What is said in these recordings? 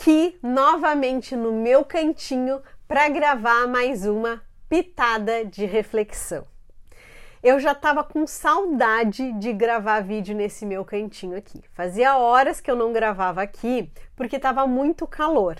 aqui novamente no meu cantinho para gravar mais uma pitada de reflexão. Eu já estava com saudade de gravar vídeo nesse meu cantinho aqui. Fazia horas que eu não gravava aqui porque estava muito calor.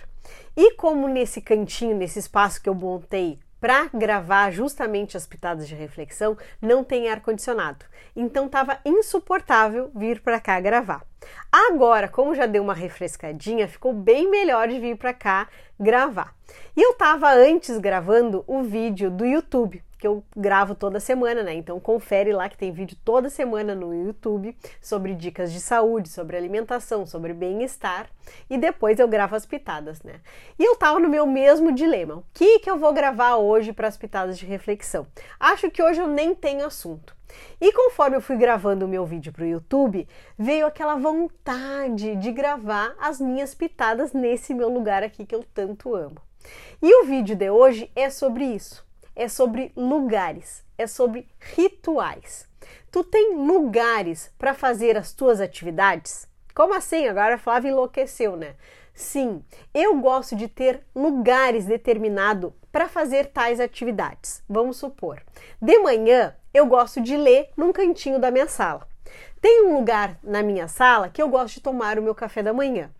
E como nesse cantinho, nesse espaço que eu montei para gravar justamente as pitadas de reflexão, não tem ar condicionado. Então estava insuportável vir para cá gravar. Agora, como já deu uma refrescadinha, ficou bem melhor de vir para cá gravar. E eu estava antes gravando o vídeo do YouTube, que eu gravo toda semana, né? Então confere lá que tem vídeo toda semana no YouTube sobre dicas de saúde, sobre alimentação, sobre bem-estar e depois eu gravo as pitadas, né? E eu tava no meu mesmo dilema. O que que eu vou gravar hoje para as pitadas de reflexão? Acho que hoje eu nem tenho assunto. E conforme eu fui gravando o meu vídeo para o YouTube, veio aquela vontade de gravar as minhas pitadas nesse meu lugar aqui que eu tanto amo. E o vídeo de hoje é sobre isso é sobre lugares, é sobre rituais. Tu tem lugares para fazer as tuas atividades? Como assim? Agora a Flávia enlouqueceu, né? Sim, eu gosto de ter lugares determinados para fazer tais atividades. Vamos supor, de manhã eu gosto de ler num cantinho da minha sala. Tem um lugar na minha sala que eu gosto de tomar o meu café da manhã.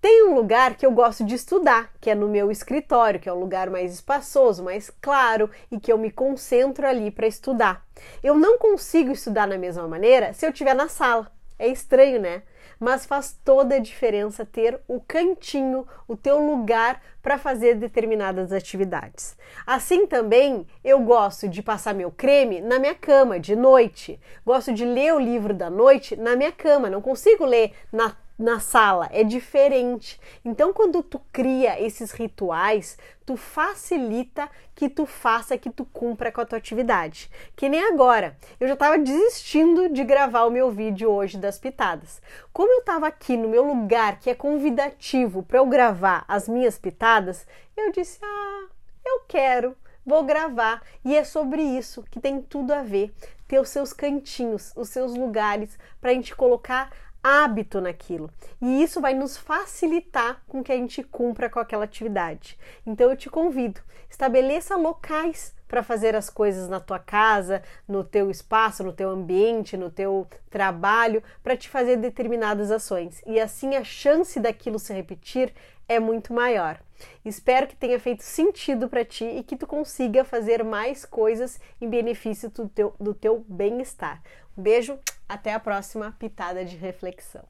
Tem um lugar que eu gosto de estudar, que é no meu escritório, que é um lugar mais espaçoso, mais claro e que eu me concentro ali para estudar. Eu não consigo estudar da mesma maneira se eu estiver na sala. É estranho, né? Mas faz toda a diferença ter o cantinho, o teu lugar para fazer determinadas atividades. Assim também, eu gosto de passar meu creme na minha cama de noite. Gosto de ler o livro da noite na minha cama. Não consigo ler na na sala, é diferente. Então, quando tu cria esses rituais, tu facilita que tu faça, que tu cumpra com a tua atividade. Que nem agora. Eu já estava desistindo de gravar o meu vídeo hoje das pitadas. Como eu estava aqui no meu lugar que é convidativo para eu gravar as minhas pitadas, eu disse: "Ah, eu quero" vou gravar. E é sobre isso que tem tudo a ver. Ter os seus cantinhos, os seus lugares para a gente colocar hábito naquilo. E isso vai nos facilitar com que a gente cumpra com aquela atividade. Então eu te convido, estabeleça locais para fazer as coisas na tua casa, no teu espaço, no teu ambiente, no teu trabalho, para te fazer determinadas ações. E assim a chance daquilo se repetir é muito maior. Espero que tenha feito sentido para ti e que tu consiga fazer mais coisas em benefício do teu, do teu bem-estar. Um beijo, até a próxima pitada de reflexão.